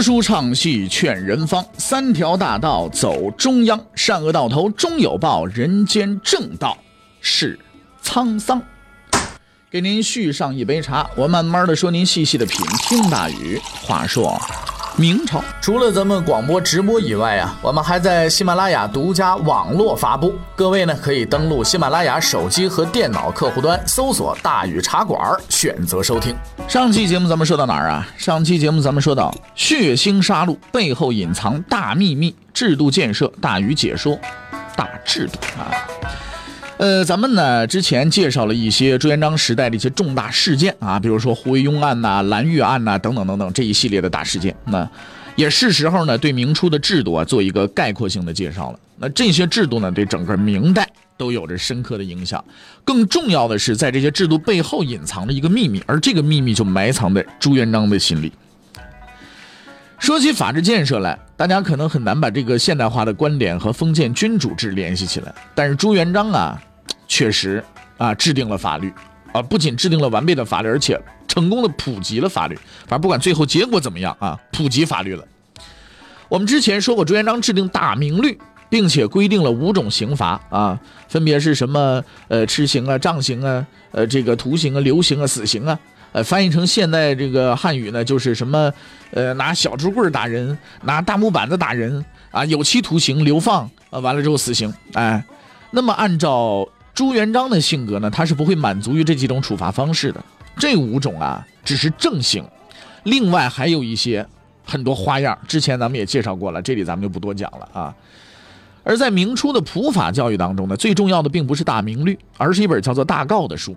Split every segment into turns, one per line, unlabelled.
书唱戏劝人方，三条大道走中央，善恶到头终有报，人间正道是沧桑。给您续上一杯茶，我慢慢的说，您细细的品。听大雨，话说。明朝除了咱们广播直播以外啊，我们还在喜马拉雅独家网络发布。各位呢可以登录喜马拉雅手机和电脑客户端，搜索“大禹茶馆”，选择收听。上期节目咱们说到哪儿啊？上期节目咱们说到血腥杀戮背后隐藏大秘密，制度建设，大禹解说大制度啊。呃，咱们呢之前介绍了一些朱元璋时代的一些重大事件啊，比如说胡惟庸案呐、蓝玉案呐等等等等这一系列的大事件。那也是时候呢，对明初的制度啊做一个概括性的介绍了。那这些制度呢，对整个明代都有着深刻的影响。更重要的是，在这些制度背后隐藏着一个秘密，而这个秘密就埋藏在朱元璋的心里。说起法治建设来，大家可能很难把这个现代化的观点和封建君主制联系起来，但是朱元璋啊。确实啊，制定了法律啊，不仅制定了完备的法律，而且成功的普及了法律。反正不管最后结果怎么样啊，普及法律了。我们之前说过，朱元璋制定大明律，并且规定了五种刑罚啊，分别是什么？呃，笞刑啊，杖刑啊，呃，这个徒刑啊，流刑啊，死刑啊。呃，翻译成现代这个汉语呢，就是什么？呃，拿小竹棍打人，拿大木板子打人啊，有期徒刑、流放啊，完了之后死刑。哎，那么按照。朱元璋的性格呢，他是不会满足于这几种处罚方式的。这五种啊，只是正刑，另外还有一些很多花样。之前咱们也介绍过了，这里咱们就不多讲了啊。而在明初的普法教育当中呢，最重要的并不是大明律，而是一本叫做《大诰》的书。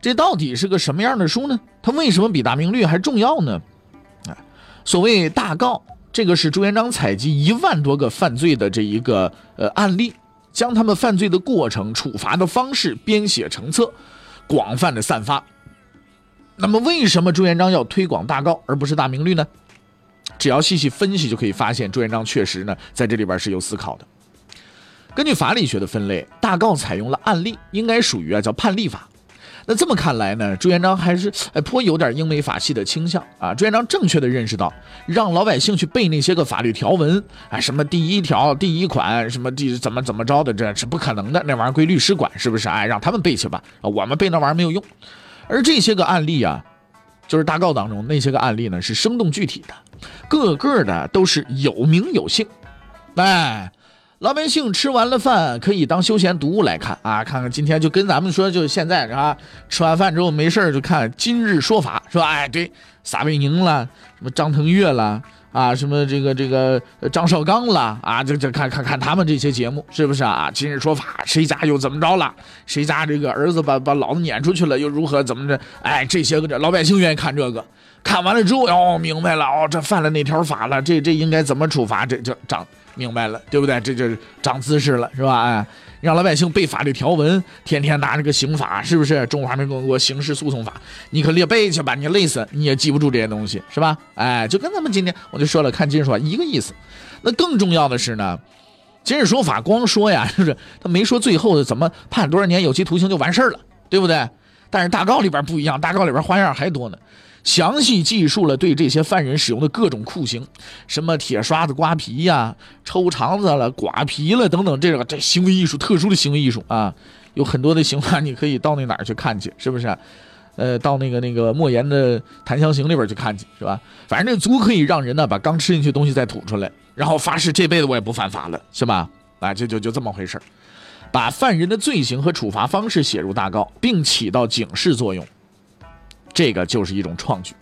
这到底是个什么样的书呢？它为什么比大明律还重要呢？啊，所谓《大诰》，这个是朱元璋采集一万多个犯罪的这一个呃案例。将他们犯罪的过程、处罚的方式编写成册，广泛的散发。那么，为什么朱元璋要推广大诰而不是大明律呢？只要细细分析，就可以发现朱元璋确实呢在这里边是有思考的。根据法理学的分类，大诰采用了案例，应该属于啊叫判例法。那这么看来呢，朱元璋还是哎颇有点英美法系的倾向啊。朱元璋正确的认识到，让老百姓去背那些个法律条文，哎，什么第一条、第一款，什么第怎么怎么着的，这是不可能的。那玩意儿归律师管，是不是？哎，让他们背去吧，我们背那玩意儿没有用。而这些个案例啊，就是大告当中那些个案例呢，是生动具体的，个个的都是有名有姓，哎。老百姓吃完了饭，可以当休闲读物来看啊！看看今天就跟咱们说，就现在是吧？吃完饭之后没事就看《今日说法》，是吧？哎，对，撒贝宁了，什么张腾岳了啊，什么这个这个张绍刚了啊，这这看看看他们这些节目是不是啊？《今日说法》，谁家又怎么着了？谁家这个儿子把把老子撵出去了，又如何怎么着？哎，这些个这老百姓愿意看这个，看完了之后哦，明白了哦，这犯了那条法了，这这应该怎么处罚？这就长。明白了，对不对？这就是长姿势了，是吧？哎，让老百姓背法律条文，天天拿这个刑法，是不是？中华民共和国刑事诉讼法，你可列背去吧，你累死，你也记不住这些东西，是吧？哎，就跟咱们今天我就说了，看今日说法一个意思。那更重要的是呢，今日说法光说呀，就是他没说最后的怎么判多少年有期徒刑就完事儿了，对不对？但是大告里边不一样，大告里边花样还多呢。详细记述了对这些犯人使用的各种酷刑，什么铁刷子刮皮呀、抽肠子了、刮皮了等等，这个这行为艺术，特殊的行为艺术啊，有很多的刑法，你可以到那哪儿去看去，是不是？呃，到那个那个莫言的《檀香刑》里边去看去，是吧？反正这足可以让人呢把刚吃进去的东西再吐出来，然后发誓这辈子我也不犯法了，是吧？啊，就就就这么回事把犯人的罪行和处罚方式写入大告，并起到警示作用。这个就是一种创举，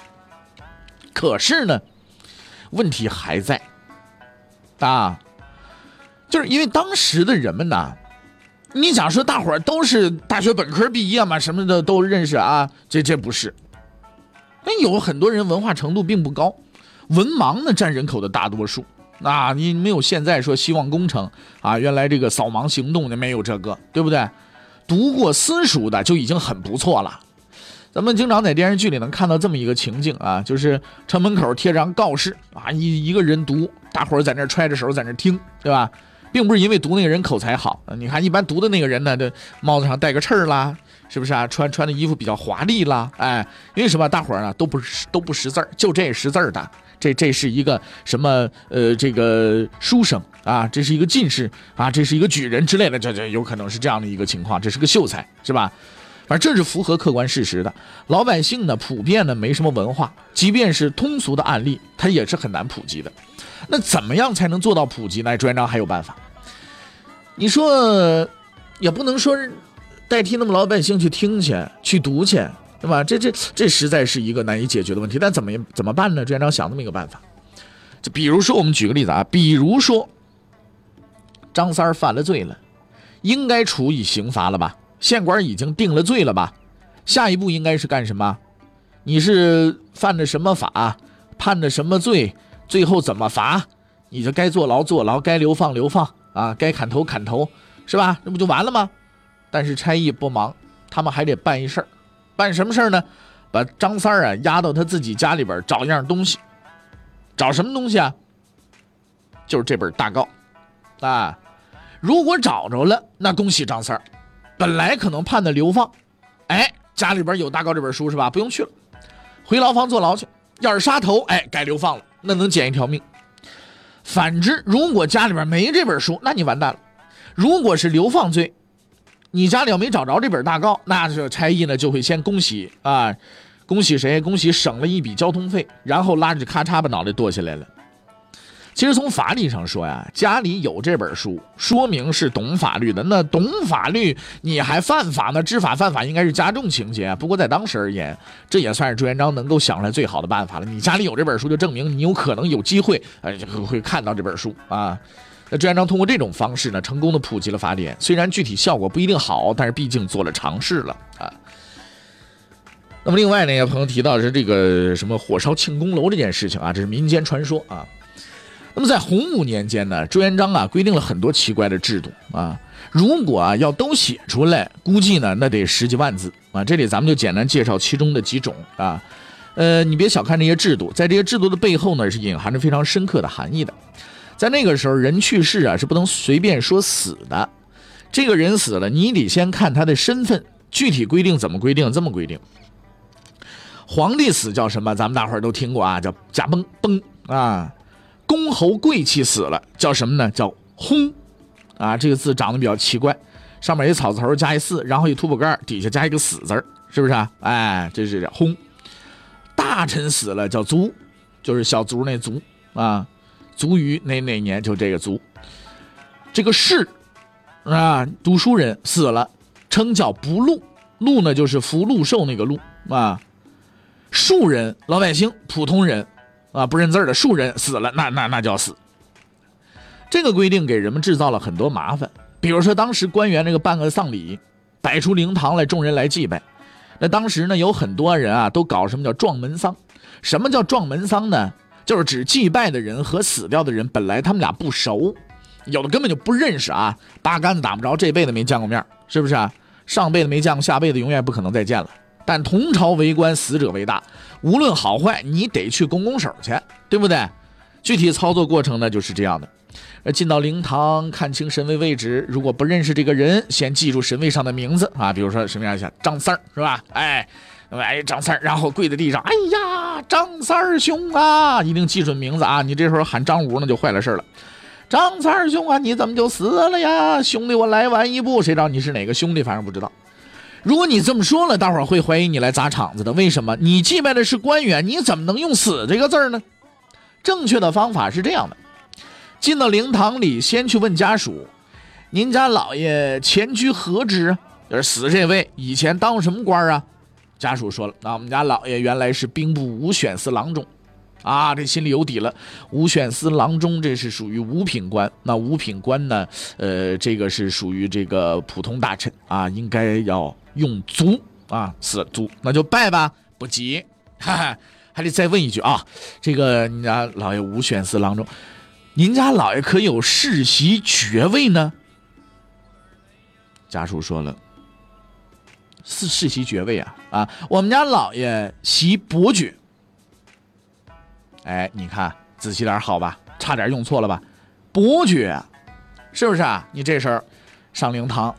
可是呢，问题还在啊，就是因为当时的人们呢，你想说大伙儿都是大学本科毕业嘛，什么的都认识啊，这这不是，那有很多人文化程度并不高，文盲呢占人口的大多数啊，你没有现在说希望工程啊，原来这个扫盲行动的没有这个，对不对？读过私塾的就已经很不错了。咱们经常在电视剧里能看到这么一个情景啊，就是城门口贴张告示啊，一一个人读，大伙儿在那揣着手在那听，对吧？并不是因为读那个人口才好，你看一般读的那个人呢，这帽子上戴个刺儿啦，是不是啊？穿穿的衣服比较华丽啦，哎，因为什么？大伙儿呢都不识都不识字儿，就这识字儿的，这这是一个什么？呃，这个书生啊，这是一个进士啊，这是一个举人之类的，这这有可能是这样的一个情况，这是个秀才，是吧？反正这是符合客观事实的。老百姓呢，普遍呢没什么文化，即便是通俗的案例，它也是很难普及的。那怎么样才能做到普及呢？朱元璋还有办法。你说，也不能说。代替那么老百姓去听去、去读去，对吧？这这这实在是一个难以解决的问题。但怎么怎么办呢？朱元璋想那么一个办法，就比如说，我们举个例子啊，比如说张三犯了罪了，应该处以刑罚了吧？县官已经定了罪了吧？下一步应该是干什么？你是犯的什么法？判的什么罪？最后怎么罚？你就该坐牢坐牢，该流放流放啊，该砍头砍头，是吧？那不就完了吗？但是差役不忙，他们还得办一事儿，办什么事儿呢？把张三儿啊押到他自己家里边找一样东西，找什么东西啊？就是这本大告，啊，如果找着了，那恭喜张三儿，本来可能判的流放，哎，家里边有大告这本书是吧？不用去了，回牢房坐牢去。要是杀头，哎，该流放了，那能捡一条命。反之，如果家里边没这本书，那你完蛋了。如果是流放罪。你家里要没找着这本大告，那这差役呢就会先恭喜啊，恭喜谁？恭喜省了一笔交通费，然后拉着咔嚓把脑袋剁下来了。其实从法理上说呀，家里有这本书，说明是懂法律的。那懂法律你还犯法呢？知法犯法应该是加重情节。不过在当时而言，这也算是朱元璋能够想出来最好的办法了。你家里有这本书，就证明你有可能有机会，呃，会看到这本书啊。那朱元璋通过这种方式呢，成功的普及了法典。虽然具体效果不一定好，但是毕竟做了尝试了啊。那么另外呢，有朋友提到是这个什么火烧庆功楼这件事情啊，这是民间传说啊。那么在洪武年间呢，朱元璋啊规定了很多奇怪的制度啊。如果啊要都写出来，估计呢那得十几万字啊。这里咱们就简单介绍其中的几种啊。呃，你别小看这些制度，在这些制度的背后呢，是隐含着非常深刻的含义的。在那个时候，人去世啊是不能随便说死的。这个人死了，你得先看他的身份。具体规定怎么规定？这么规定：皇帝死叫什么？咱们大伙儿都听过啊，叫驾崩崩啊。公侯贵戚死了叫什么呢？叫轰啊。这个字长得比较奇怪，上面一草字头加一四，然后一土补盖，底下加一个死字是不是啊？哎，这是轰。大臣死了叫卒，就是小卒那卒啊。卒于哪哪年？就这个卒，这个士啊，读书人死了，称叫不禄。禄呢，就是福禄寿那个禄啊。庶人，老百姓、普通人啊，不认字的庶人死了，那那那叫死。这个规定给人们制造了很多麻烦。比如说，当时官员这个办个丧礼，摆出灵堂来，众人来祭拜。那当时呢，有很多人啊，都搞什么叫撞门丧？什么叫撞门丧呢？就是指祭拜的人和死掉的人本来他们俩不熟，有的根本就不认识啊，八竿子打不着，这辈子没见过面，是不是啊？上辈子没见过，下辈子永远不可能再见了。但同朝为官，死者为大，无论好坏，你得去拱拱手去，对不对？具体操作过程呢，就是这样的：进到灵堂，看清神位位置，如果不认识这个人，先记住神位上的名字啊，比如说什么样一下，张三儿是吧？哎。哎，张三儿，然后跪在地上，哎呀，张三儿兄啊，一定记准名字啊！你这时候喊张五，那就坏了事了。张三儿兄啊，你怎么就死了呀？兄弟，我来晚一步，谁知道你是哪个兄弟？反正不知道。如果你这么说了，大伙儿会怀疑你来砸场子的。为什么？你祭拜的是官员，你怎么能用“死”这个字呢？正确的方法是这样的：进到灵堂里，先去问家属，您家老爷前居何职？就是死这位以前当什么官啊？家属说了：“啊，我们家老爷原来是兵部武选司郎中，啊，这心里有底了。五选司郎中这是属于五品官，那五品官呢？呃，这个是属于这个普通大臣啊，应该要用足啊，死足，那就拜吧。不急，哈哈，还得再问一句啊，这个你家老爷五选司郎中，您家老爷可有世袭爵位呢？”家属说了。世世袭爵位啊啊！我们家老爷袭伯爵。哎，你看仔细点好吧？差点用错了吧？伯爵，是不是啊？你这事儿上灵堂，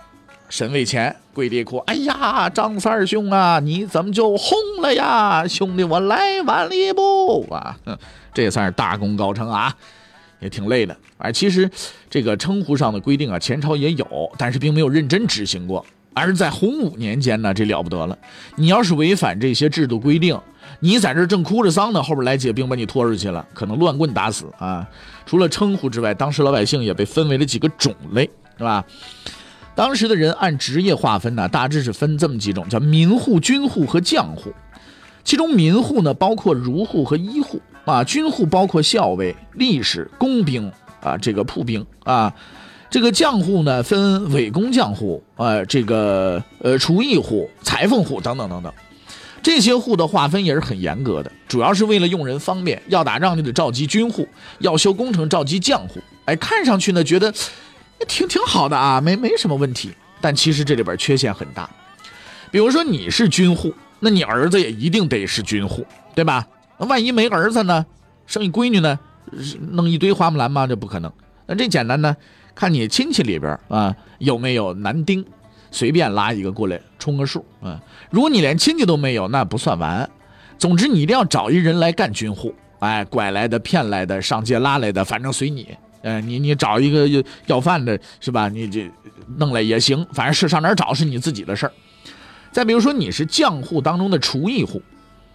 神位前跪地哭：“哎呀，张三兄啊，你怎么就红了呀？兄弟，我来晚了一步啊！这也算是大功告成啊，也挺累的。哎，其实这个称呼上的规定啊，前朝也有，但是并没有认真执行过。而在洪武年间呢，这了不得了。你要是违反这些制度规定，你在这正哭着丧呢，后边来解兵把你拖出去了，可能乱棍打死啊！除了称呼之外，当时老百姓也被分为了几个种类，是吧？当时的人按职业划分呢，大致是分这么几种，叫民户、军户和将户。其中民户呢，包括儒户和医户啊；军户包括校尉、吏士、工兵啊，这个铺兵啊。这个将户呢，分伪工将户啊，这个呃厨艺户、裁缝户等等等等。这些户的划分也是很严格的，主要是为了用人方便。要打仗就得召集军户，要修工程召集将户。哎，看上去呢，觉得。挺挺好的啊，没没什么问题。但其实这里边缺陷很大。比如说你是军户，那你儿子也一定得是军户，对吧？那万一没儿子呢？生一闺女呢？弄一堆花木兰吗？这不可能。那这简单呢，看你亲戚里边啊有没有男丁，随便拉一个过来充个数啊。如果你连亲戚都没有，那不算完。总之你一定要找一人来干军户，哎，拐来的、骗来的、上街拉来的，反正随你。呃，你你找一个要饭的，是吧？你这弄来也行，反正是上哪找是你自己的事儿。再比如说，你是将户当中的厨艺户，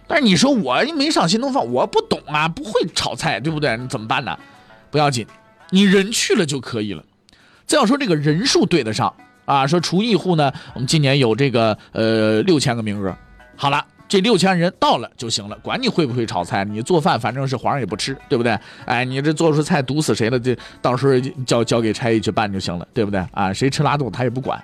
但是你说我没上新东方，我不懂啊，不会炒菜，对不对？怎么办呢？不要紧，你人去了就可以了。再要说这个人数对得上啊，说厨艺户呢，我们今年有这个呃六千个名额，好了。这六千人到了就行了，管你会不会炒菜，你做饭反正是皇上也不吃，对不对？哎，你这做出菜毒死谁了？这到时候交交给差役去办就行了，对不对？啊，谁吃拉肚他也不管。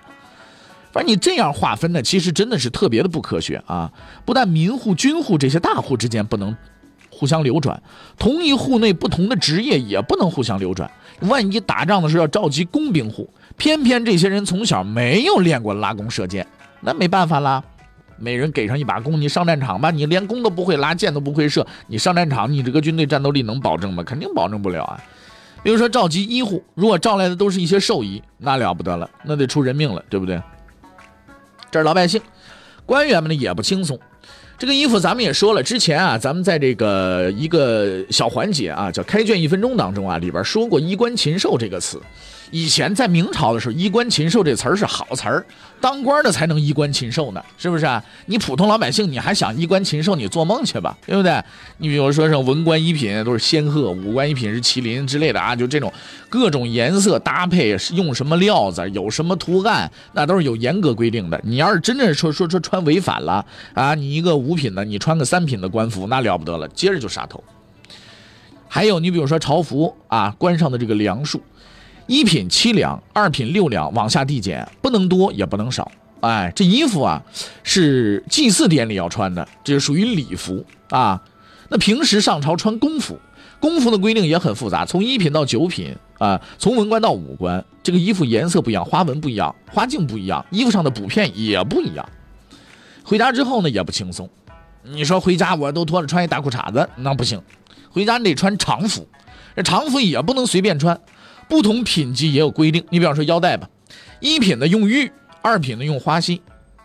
反正你这样划分呢，其实真的是特别的不科学啊！不但民户、军户这些大户之间不能互相流转，同一户内不同的职业也不能互相流转。万一打仗的时候要召集工兵户，偏偏这些人从小没有练过拉弓射箭，那没办法啦。每人给上一把弓，你上战场吧。你连弓都不会拉，箭都不会射，你上战场，你这个军队战斗力能保证吗？肯定保证不了啊。比如说召集医护，如果召来的都是一些兽医，那了不得了，那得出人命了，对不对？这是老百姓，官员们呢也不轻松。这个衣服咱们也说了，之前啊，咱们在这个一个小环节啊，叫开卷一分钟当中啊，里边说过衣冠禽兽这个词。以前在明朝的时候，“衣冠禽兽”这词儿是好词儿，当官的才能衣冠禽兽呢，是不是啊？你普通老百姓，你还想衣冠禽兽？你做梦去吧，对不对？你比如说像文官一品都是仙鹤，武官一品是麒麟之类的啊，就这种各种颜色搭配，用什么料子，有什么图案，那都是有严格规定的。你要是真正说说说穿违反了啊，你一个五品的，你穿个三品的官服，那了不得了，接着就杀头。还有你比如说朝服啊，官上的这个梁数。一品七两，二品六两，往下递减，不能多也不能少。哎，这衣服啊，是祭祀典礼要穿的，这是属于礼服啊。那平时上朝穿公服，公服的规定也很复杂，从一品到九品啊，从文官到武官，这个衣服颜色不一样，花纹不一样，花镜不一样，衣服上的补片也不一样。回家之后呢，也不轻松。你说回家我都脱了穿一大裤衩子，那不行，回家你得穿常服，这常服也不能随便穿。不同品级也有规定，你比方说腰带吧，一品的用玉，二品的用花心，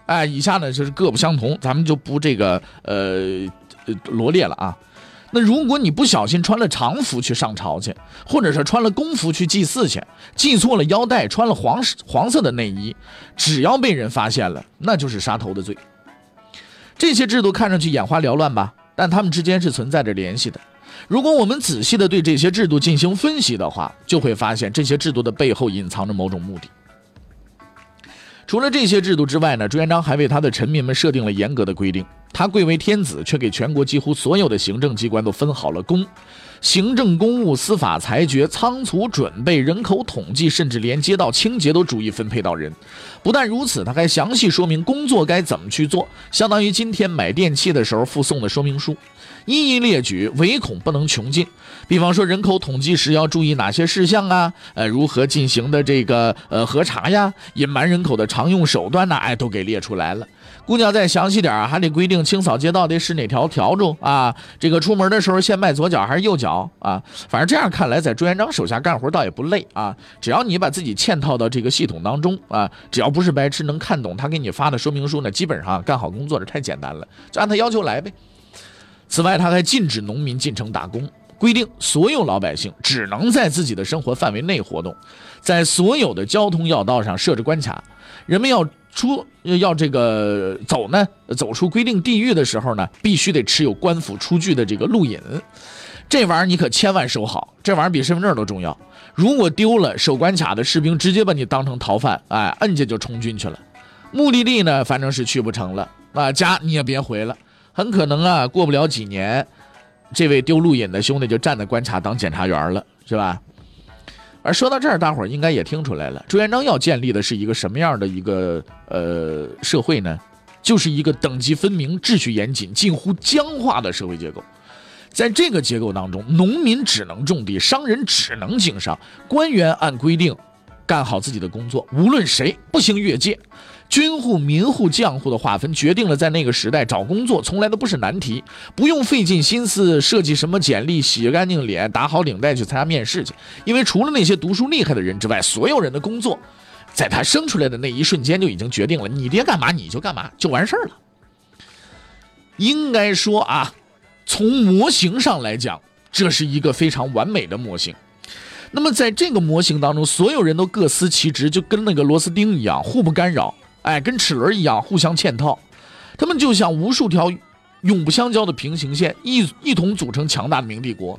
哎，以下呢就是各不相同，咱们就不这个呃罗列了啊。那如果你不小心穿了常服去上朝去，或者是穿了公服去祭祀去，系错了腰带，穿了黄黄色的内衣，只要被人发现了，那就是杀头的罪。这些制度看上去眼花缭乱吧，但他们之间是存在着联系的。如果我们仔细的对这些制度进行分析的话，就会发现这些制度的背后隐藏着某种目的。除了这些制度之外呢，朱元璋还为他的臣民们设定了严格的规定。他贵为天子，却给全国几乎所有的行政机关都分好了工。行政公务、司法裁决、仓储准备、人口统计，甚至连街道清洁都逐一分配到人。不但如此，他还详细说明工作该怎么去做，相当于今天买电器的时候附送的说明书，一一列举，唯恐不能穷尽。比方说，人口统计时要注意哪些事项啊？呃，如何进行的这个呃核查呀？隐瞒人口的常用手段呢？哎，都给列出来了。姑娘再详细点还得规定清扫街道得使哪条笤帚啊？这个出门的时候先迈左脚还是右脚啊？反正这样看来，在朱元璋手下干活倒也不累啊。只要你把自己嵌套到这个系统当中啊，只要不是白痴，能看懂他给你发的说明书呢，基本上干好工作这太简单了，就按他要求来呗。此外，他还禁止农民进城打工，规定所有老百姓只能在自己的生活范围内活动，在所有的交通要道上设置关卡，人们要。出要这个走呢，走出规定地域的时候呢，必须得持有官府出具的这个路引，这玩意儿你可千万收好，这玩意儿比身份证都重要。如果丢了，守关卡的士兵直接把你当成逃犯，哎，摁下就冲军去了。目的地呢，反正是去不成了，啊，家你也别回了，很可能啊，过不了几年，这位丢路引的兄弟就站在观察当检察员了，是吧？而说到这儿，大伙儿应该也听出来了，朱元璋要建立的是一个什么样的一个呃社会呢？就是一个等级分明、秩序严谨、近乎僵化的社会结构。在这个结构当中，农民只能种地，商人只能经商，官员按规定干好自己的工作，无论谁不行越界。军户、民户、将户的划分，决定了在那个时代找工作从来都不是难题，不用费尽心思设计什么简历，洗干净脸，打好领带去参加面试去。因为除了那些读书厉害的人之外，所有人的工作，在他生出来的那一瞬间就已经决定了，你爹干嘛你就干嘛，就完事儿了。应该说啊，从模型上来讲，这是一个非常完美的模型。那么在这个模型当中，所有人都各司其职，就跟那个螺丝钉一样，互不干扰。哎，跟齿轮一样互相嵌套，他们就像无数条永不相交的平行线，一一同组成强大的明帝国。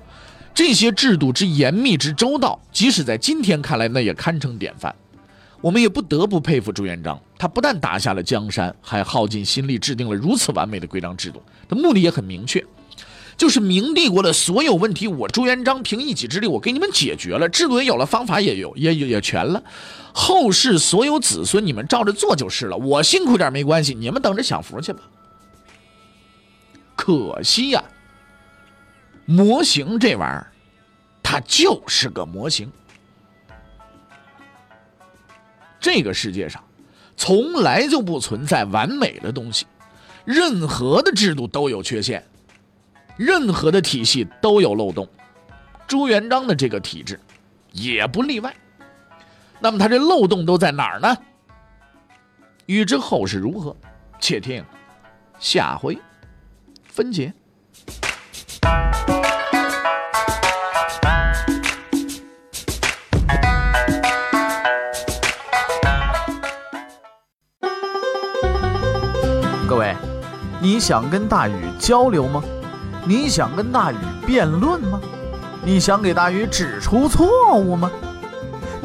这些制度之严密之周到，即使在今天看来，那也堪称典范。我们也不得不佩服朱元璋，他不但打下了江山，还耗尽心力制定了如此完美的规章制度。他目的也很明确。就是明帝国的所有问题，我朱元璋凭一己之力，我给你们解决了，制度也有了，方法也有，也也全了。后世所有子孙，你们照着做就是了。我辛苦点没关系，你们等着享福去吧。可惜呀，模型这玩意儿，它就是个模型。这个世界上，从来就不存在完美的东西，任何的制度都有缺陷。任何的体系都有漏洞，朱元璋的这个体制也不例外。那么他这漏洞都在哪儿呢？欲知后事如何，且听下回分解。
各位，你想跟大禹交流吗？你想跟大禹辩论吗？你想给大禹指出错误吗？